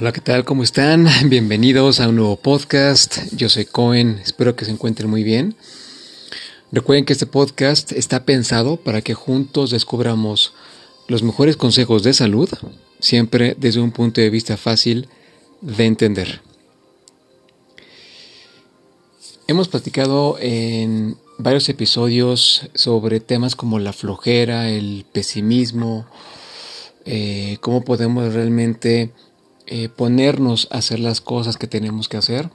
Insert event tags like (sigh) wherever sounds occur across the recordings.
Hola, ¿qué tal? ¿Cómo están? (laughs) Bienvenidos a un nuevo podcast. Yo soy Cohen, espero que se encuentren muy bien. Recuerden que este podcast está pensado para que juntos descubramos los mejores consejos de salud, siempre desde un punto de vista fácil de entender. Hemos platicado en varios episodios sobre temas como la flojera, el pesimismo, eh, cómo podemos realmente eh, ponernos a hacer las cosas que tenemos que hacer.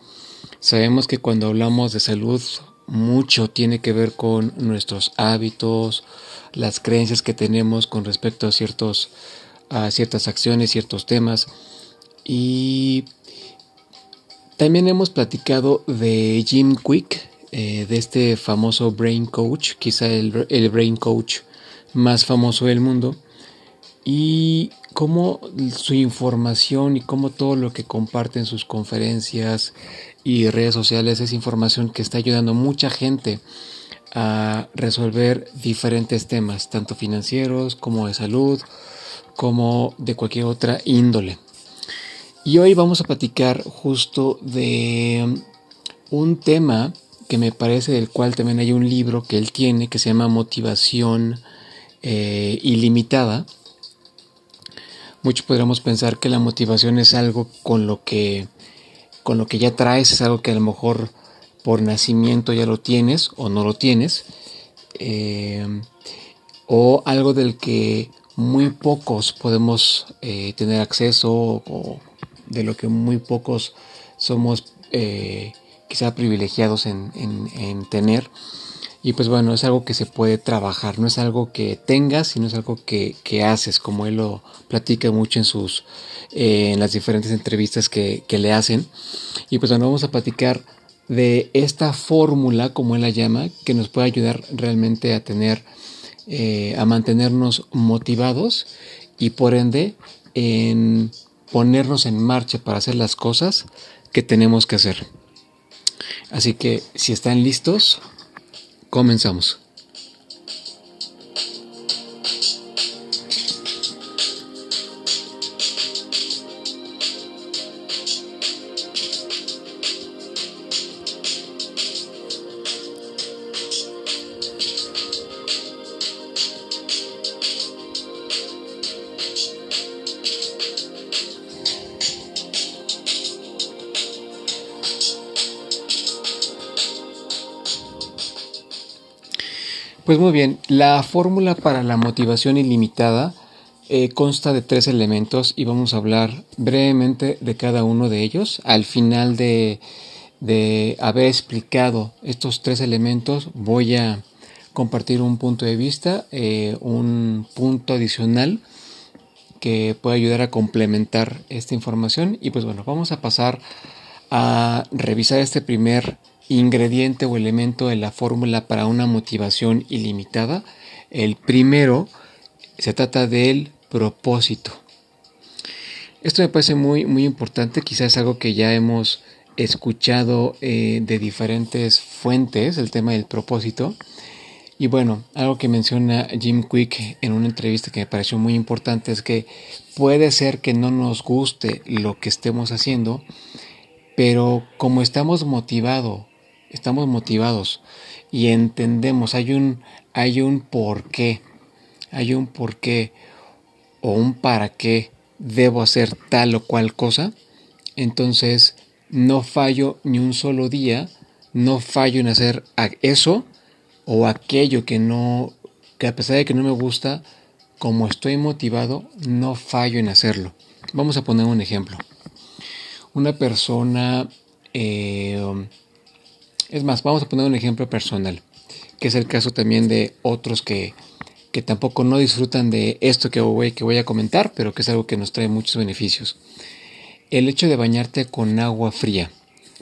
Sabemos que cuando hablamos de salud, mucho tiene que ver con nuestros hábitos, las creencias que tenemos con respecto a, ciertos, a ciertas acciones, ciertos temas. Y también hemos platicado de Jim Quick, eh, de este famoso Brain Coach, quizá el, el Brain Coach más famoso del mundo. Y cómo su información y cómo todo lo que comparte en sus conferencias y redes sociales es información que está ayudando a mucha gente a resolver diferentes temas, tanto financieros como de salud, como de cualquier otra índole. Y hoy vamos a platicar justo de un tema que me parece del cual también hay un libro que él tiene que se llama Motivación eh, Ilimitada Muchos podríamos pensar que la motivación es algo con lo que con lo que ya traes, es algo que a lo mejor por nacimiento ya lo tienes o no lo tienes, eh, o algo del que muy pocos podemos eh, tener acceso o de lo que muy pocos somos eh, quizá privilegiados en, en tener. Y pues bueno, es algo que se puede trabajar, no es algo que tengas, sino es algo que, haces, como él lo platica mucho en sus eh, en las diferentes entrevistas que, le hacen. Y pues bueno, vamos a platicar de esta fórmula, como él la llama, que nos puede ayudar realmente a tener, eh, a mantenernos motivados y por ende en ponernos en marcha para hacer las cosas que tenemos que hacer. Así que si están listos, Comenzamos. Pues muy bien, la fórmula para la motivación ilimitada eh, consta de tres elementos y vamos a hablar brevemente de cada uno de ellos. Al final de, haber explicado estos tres elementos voy a compartir un punto de vista, eh, un punto adicional que puede ayudar a complementar esta información y pues bueno, vamos a pasar a revisar este primer ingrediente o elemento de la fórmula para una motivación ilimitada. El primero se trata del propósito. Esto me parece muy, muy importante, quizás algo que ya hemos escuchado eh, de diferentes fuentes, el tema del propósito. Y bueno, algo que menciona Jim Quick en una entrevista que me pareció muy importante es que puede ser que no nos guste lo que estemos haciendo, pero como estamos motivados estamos motivados y entendemos, hay un, hay un hay un por qué o un para qué debo hacer tal o cual cosa, entonces no fallo ni un solo día, no fallo en hacer eso o aquello que no, que a pesar de que no me gusta, como estoy motivado, no fallo en hacerlo. Vamos a poner un ejemplo. Una persona eh, es más, vamos a poner un ejemplo personal, que es el caso también de otros que, que tampoco no disfrutan de esto que voy, que voy a comentar, pero que es algo que nos trae muchos beneficios. El hecho de bañarte con agua fría.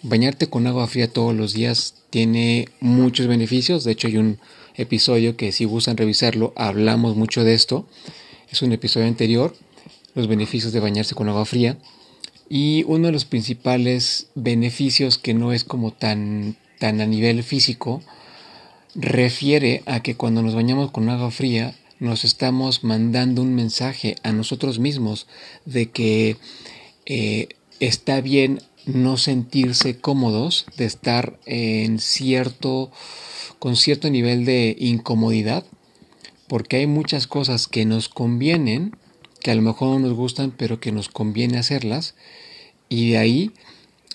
Bañarte con agua fría todos los días tiene muchos beneficios. De hecho, hay un episodio que si gustan revisarlo, hablamos mucho de esto. Es un episodio anterior, los beneficios de bañarse con agua fría. Y uno de los principales beneficios que no es como tan tan a nivel físico, refiere a que cuando nos bañamos con agua fría nos estamos mandando un mensaje a nosotros mismos de que eh, está bien no sentirse cómodos, de estar en cierto, con cierto nivel de incomodidad, porque hay muchas cosas que nos convienen, que a lo mejor no nos gustan, pero que nos conviene hacerlas, y de ahí,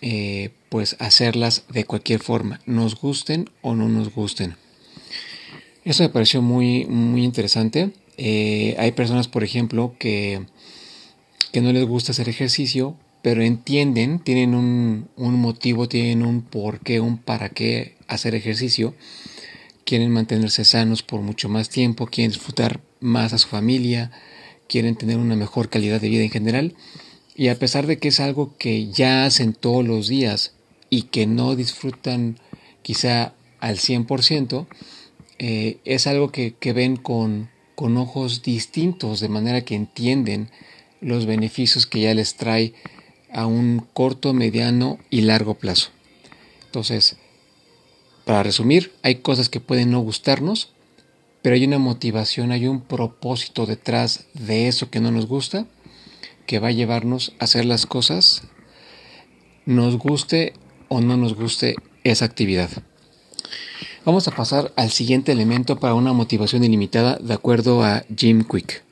eh, pues hacerlas de cualquier forma, nos gusten o no nos gusten. Eso me pareció muy, muy interesante. Eh, hay personas, por ejemplo, que, que no les gusta hacer ejercicio, pero entienden, tienen un, un motivo, tienen un por qué, un para qué hacer ejercicio. Quieren mantenerse sanos por mucho más tiempo, quieren disfrutar más a su familia, quieren tener una mejor calidad de vida en general. Y a pesar de que es algo que ya hacen todos los días y que no disfrutan quizá al 100%, eh, es algo que, que ven con, con ojos distintos, de manera que entienden los beneficios que ya les trae a un corto, mediano y largo plazo. Entonces, para resumir, hay cosas que pueden no gustarnos, pero hay una motivación, hay un propósito detrás de eso que no nos gusta, que va a llevarnos a hacer las cosas, nos guste o no nos guste esa actividad. Vamos a pasar al siguiente elemento para una motivación ilimitada de acuerdo a Jim Quick.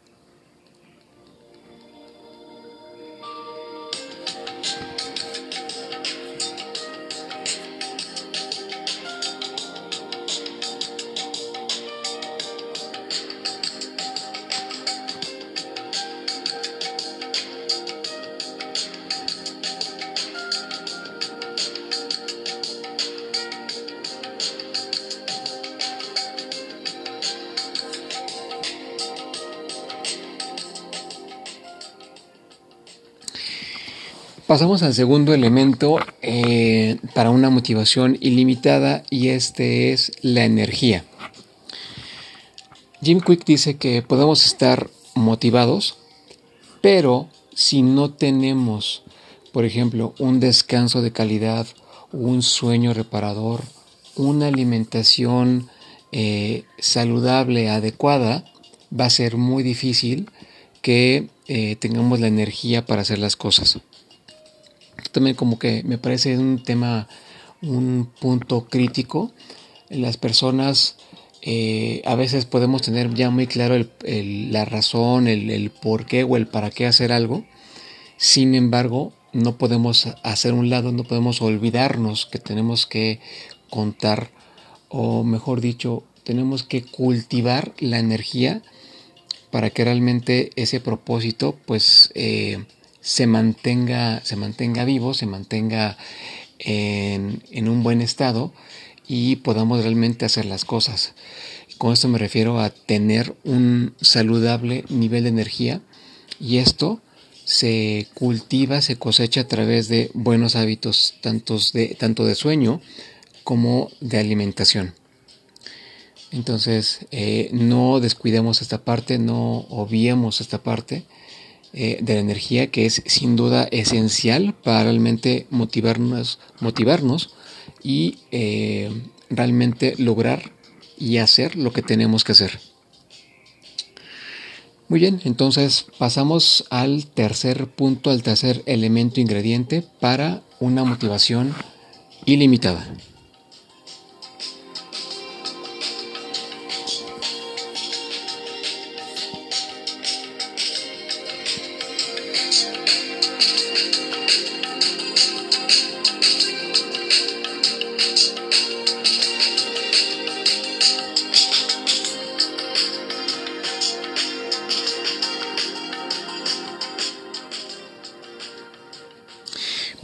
Pasamos al segundo elemento eh, para una motivación ilimitada y este es la energía. Jim Quick dice que podemos estar motivados, pero si no tenemos, por ejemplo, un descanso de calidad, un sueño reparador, una alimentación eh, saludable, adecuada, va a ser muy difícil que eh, tengamos la energía para hacer las cosas también como que me parece un tema, un punto crítico. Las personas eh, a veces podemos tener ya muy claro la razón, el, el por qué o el para qué hacer algo. Sin embargo, no podemos hacer un lado, no podemos olvidarnos que tenemos que contar, o mejor dicho, tenemos que cultivar la energía para que realmente ese propósito pues eh, se mantenga, se mantenga vivo, se mantenga en, en un buen estado y podamos realmente hacer las cosas. Con esto me refiero a tener un saludable nivel de energía y esto se cultiva, se cosecha a través de buenos hábitos tantos de, tanto de sueño como de alimentación. Entonces, eh, no descuidemos esta parte, no obviemos esta parte eh, de la energía que es sin duda esencial para realmente motivarnos, motivarnos y eh, realmente lograr y hacer lo que tenemos que hacer. Muy bien, entonces pasamos al tercer punto, al tercer elemento ingrediente para una motivación ilimitada.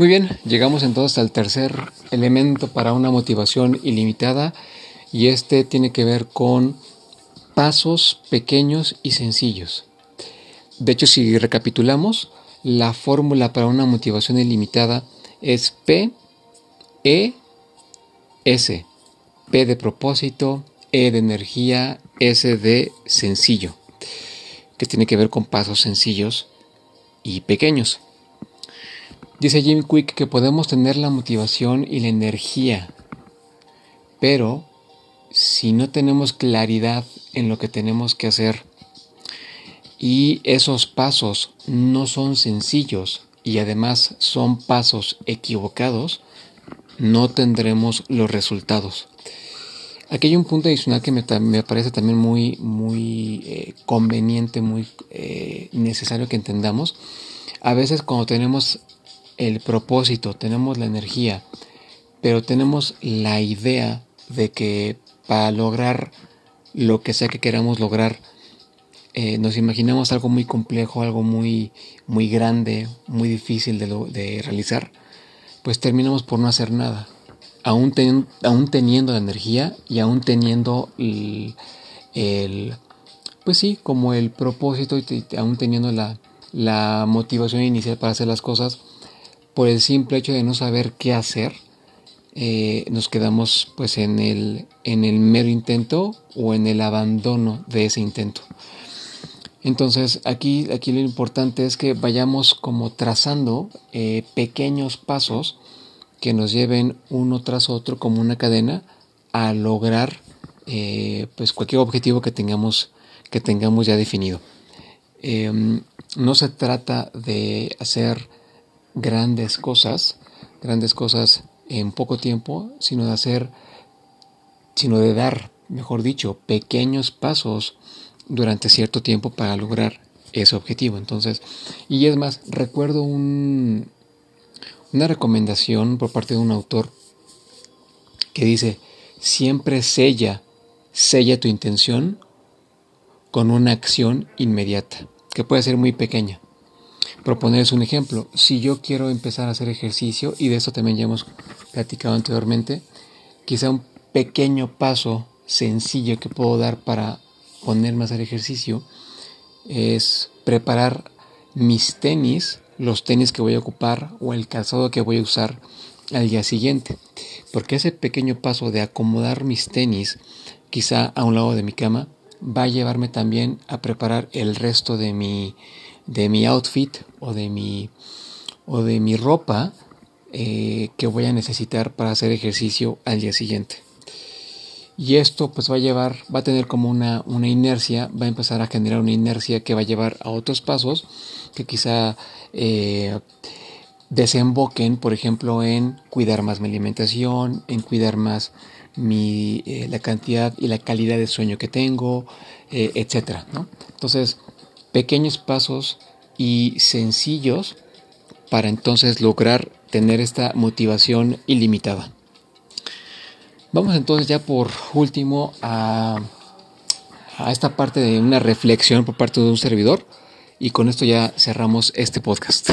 Muy bien, llegamos entonces al tercer elemento para una motivación ilimitada y este tiene que ver con pasos pequeños y sencillos. De hecho, si recapitulamos, la fórmula para una motivación ilimitada es P, E, S. P de propósito, E de energía, S de sencillo, que tiene que ver con pasos sencillos y pequeños. Dice Jim Quick que podemos tener la motivación y la energía, pero si no tenemos claridad en lo que tenemos que hacer y esos pasos no son sencillos y además son pasos equivocados, no tendremos los resultados. Aquí hay un punto adicional que me, parece también muy, muy eh, conveniente, muy eh, necesario que entendamos. A veces cuando tenemos el propósito, tenemos la energía, pero tenemos la idea de que para lograr lo que sea que queramos lograr, eh, nos imaginamos algo muy complejo, algo muy, muy grande, muy difícil de, de realizar, pues terminamos por no hacer nada. Aún, aún teniendo la energía y aún teniendo el, pues sí, como el propósito y aún teniendo la, la motivación inicial para hacer las cosas, por el simple hecho de no saber qué hacer, eh, nos quedamos pues en el, en el mero intento o en el abandono de ese intento. Entonces aquí, aquí lo importante es que vayamos como trazando eh, pequeños pasos que nos lleven uno tras otro como una cadena a lograr eh, pues cualquier objetivo que tengamos que tengamos ya definido em, no se trata de hacer grandes cosas grandes cosas en poco tiempo sino de hacer sino de dar mejor dicho pequeños pasos durante cierto tiempo para lograr ese objetivo entonces y es más recuerdo un una recomendación por parte de un autor que dice, siempre sella, sella tu intención con una acción inmediata, que puede ser muy pequeña. Proponerles un ejemplo, si yo quiero empezar a hacer ejercicio, y de eso también ya hemos platicado anteriormente, quizá un pequeño paso sencillo que puedo dar para ponerme a hacer ejercicio es preparar mis tenis los tenis que voy a ocupar o el calzado que voy a usar al día siguiente. Porque ese pequeño paso de acomodar mis tenis quizá a un lado de mi cama va a llevarme también a preparar el resto de mi, de mi outfit o de mi, o de mi ropa eh, que voy a necesitar para hacer ejercicio al día siguiente. Y esto pues va a llevar, va a tener como una, una inercia, va a empezar a generar una inercia que va a llevar a otros pasos que quizá eh, desemboquen, por ejemplo, en cuidar más mi alimentación, en cuidar más mi, eh, la cantidad y la calidad de sueño que tengo, etcétera. Entonces, pequeños pasos y sencillos para entonces lograr tener esta motivación ilimitada. Vamos entonces ya por último a, a esta parte de una reflexión por parte de un servidor y con esto ya cerramos este podcast.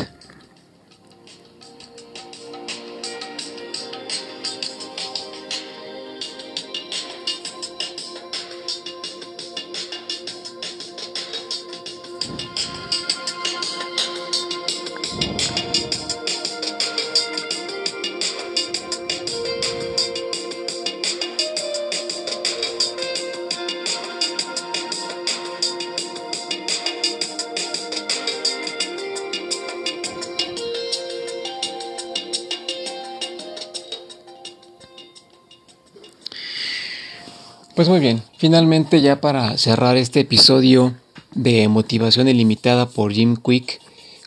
Pues muy bien, finalmente ya para cerrar este episodio de motivación ilimitada por Jim Quick,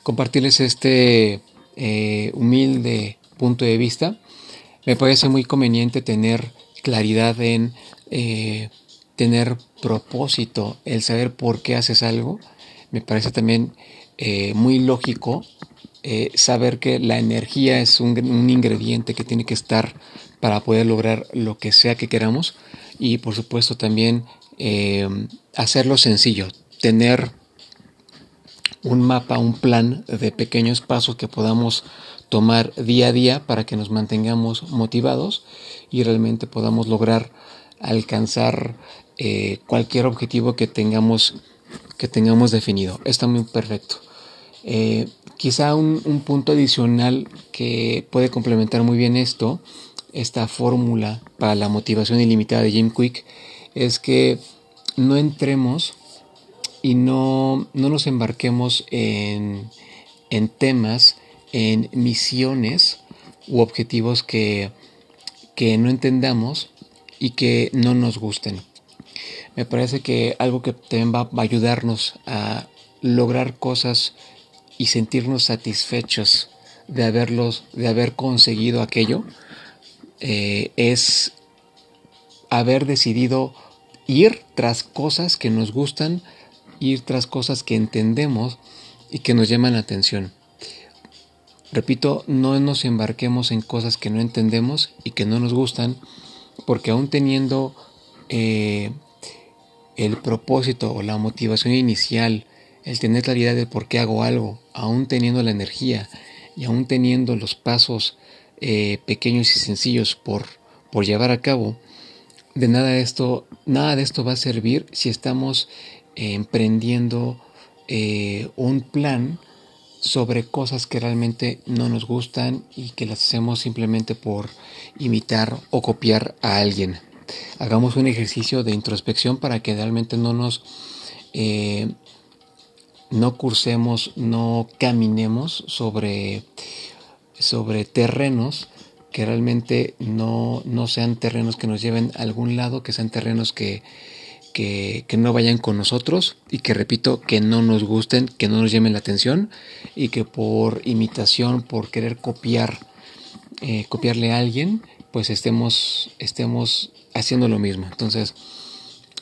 compartirles este eh, humilde punto de vista. Me parece muy conveniente tener claridad en eh, tener propósito, el saber por qué haces algo. Me parece también eh, muy lógico saber que la energía es un, un ingrediente que tiene que estar para poder lograr lo que sea que queramos y por supuesto también eh, hacerlo sencillo, tener un mapa, un plan de pequeños pasos que podamos tomar día a día para que nos mantengamos motivados y realmente podamos lograr alcanzar eh, cualquier objetivo que tengamos que tengamos definido. Está muy perfecto. Eh, quizá un, un, punto adicional que puede complementar muy bien esto esta fórmula para la motivación ilimitada de Jim Quick es que no entremos y no, nos embarquemos en, temas, en misiones u objetivos que, que no entendamos y que no nos gusten. Me parece que algo que también va, va a ayudarnos a lograr cosas y sentirnos satisfechos de haberlos, de haber conseguido aquello, eh, es haber decidido ir tras cosas que nos gustan, ir tras cosas que entendemos y que nos llaman la atención. Repito, no nos embarquemos en cosas que no entendemos y que no nos gustan, porque aún teniendo eh, el propósito o la motivación inicial, el tener claridad de por qué hago algo, aún teniendo la energía y aún teniendo los pasos eh, pequeños y sencillos por, por llevar a cabo, de nada esto, nada de esto va a servir si estamos eh, emprendiendo un plan sobre cosas que realmente no nos gustan y que las hacemos simplemente por imitar o copiar a alguien. Hagamos un ejercicio de introspección para que realmente no nos eh, no cursemos, no caminemos sobre, sobre terrenos que realmente no, no sean terrenos que nos lleven a algún lado, que sean terrenos que, que, no vayan con nosotros y que repito, que no nos gusten, que no nos llamen la atención y que por imitación, por querer copiar, eh, copiarle a alguien, pues estemos, estemos haciendo lo mismo. Entonces,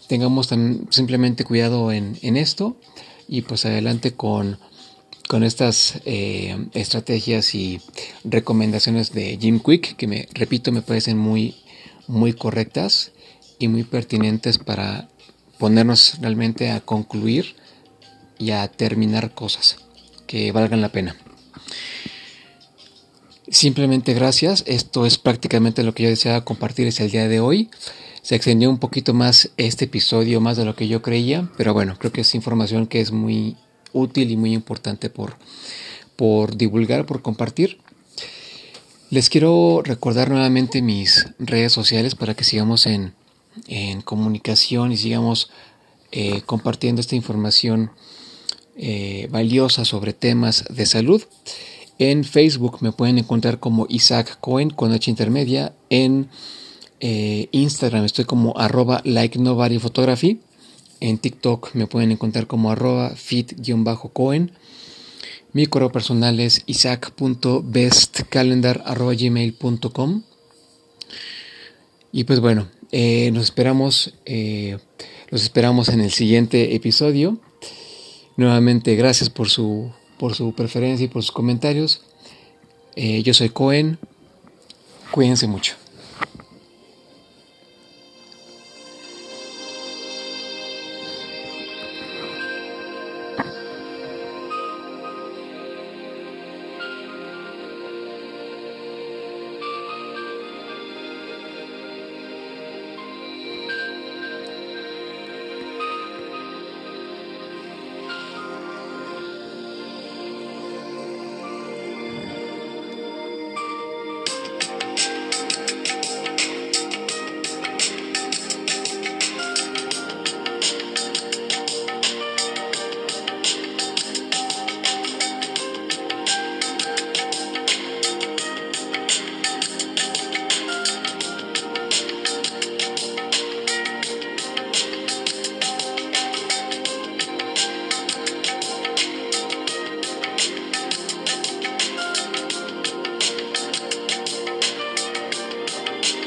tengamos simplemente cuidado en, esto y pues adelante con, con estas eh, estrategias y recomendaciones de Jim Quick, que me repito, me parecen muy, muy correctas y muy pertinentes para ponernos realmente a concluir y a terminar cosas que valgan la pena. Simplemente gracias, esto es prácticamente lo que yo deseaba compartir es el día de hoy. Se extendió un poquito más este episodio, más de lo que yo creía, pero bueno, creo que es información que es muy útil y muy importante por, por divulgar, por compartir. Les quiero recordar nuevamente mis redes sociales para que sigamos en, en comunicación y sigamos eh, compartiendo esta información eh, valiosa sobre temas de salud. En Facebook me pueden encontrar como Isaac Cohen con H intermedia. En eh, Instagram estoy como arroba like nobody photography. En TikTok me pueden encontrar como arroba fit-cohen. Mi correo personal es isaac.bestcalendar.gmail.com Y pues bueno, eh, nos esperamos, eh, los esperamos en el siguiente episodio. Nuevamente, gracias por su, por su preferencia y por sus comentarios. Eh, yo soy Cohen. Cuídense mucho.